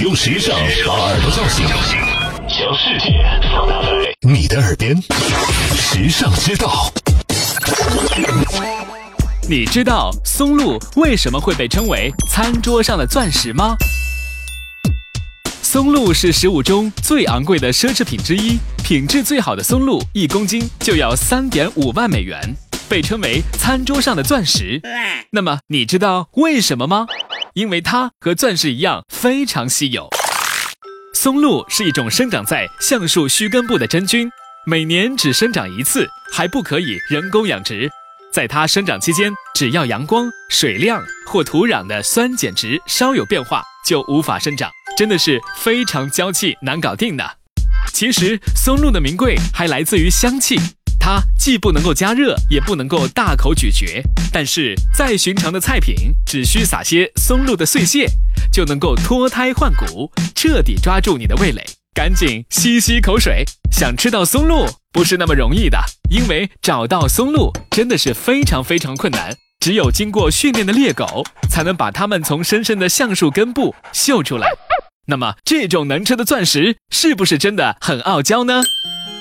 用时尚把耳朵叫醒，将世界放大在你的耳边。时尚之道，你知道松露为什么会被称为餐桌上的钻石吗？松露是食物中最昂贵的奢侈品之一，品质最好的松露一公斤就要三点五万美元，被称为餐桌上的钻石。那么你知道为什么吗？因为它和钻石一样非常稀有。松露是一种生长在橡树须根部的真菌，每年只生长一次，还不可以人工养殖。在它生长期间，只要阳光、水量或土壤的酸碱值稍有变化，就无法生长，真的是非常娇气难搞定的。其实松露的名贵还来自于香气。它既不能够加热，也不能够大口咀嚼，但是再寻常的菜品，只需撒些松露的碎屑，就能够脱胎换骨，彻底抓住你的味蕾。赶紧吸吸口水，想吃到松露不是那么容易的，因为找到松露真的是非常非常困难，只有经过训练的猎狗才能把它们从深深的橡树根部嗅出来。那么这种能吃的钻石是不是真的很傲娇呢？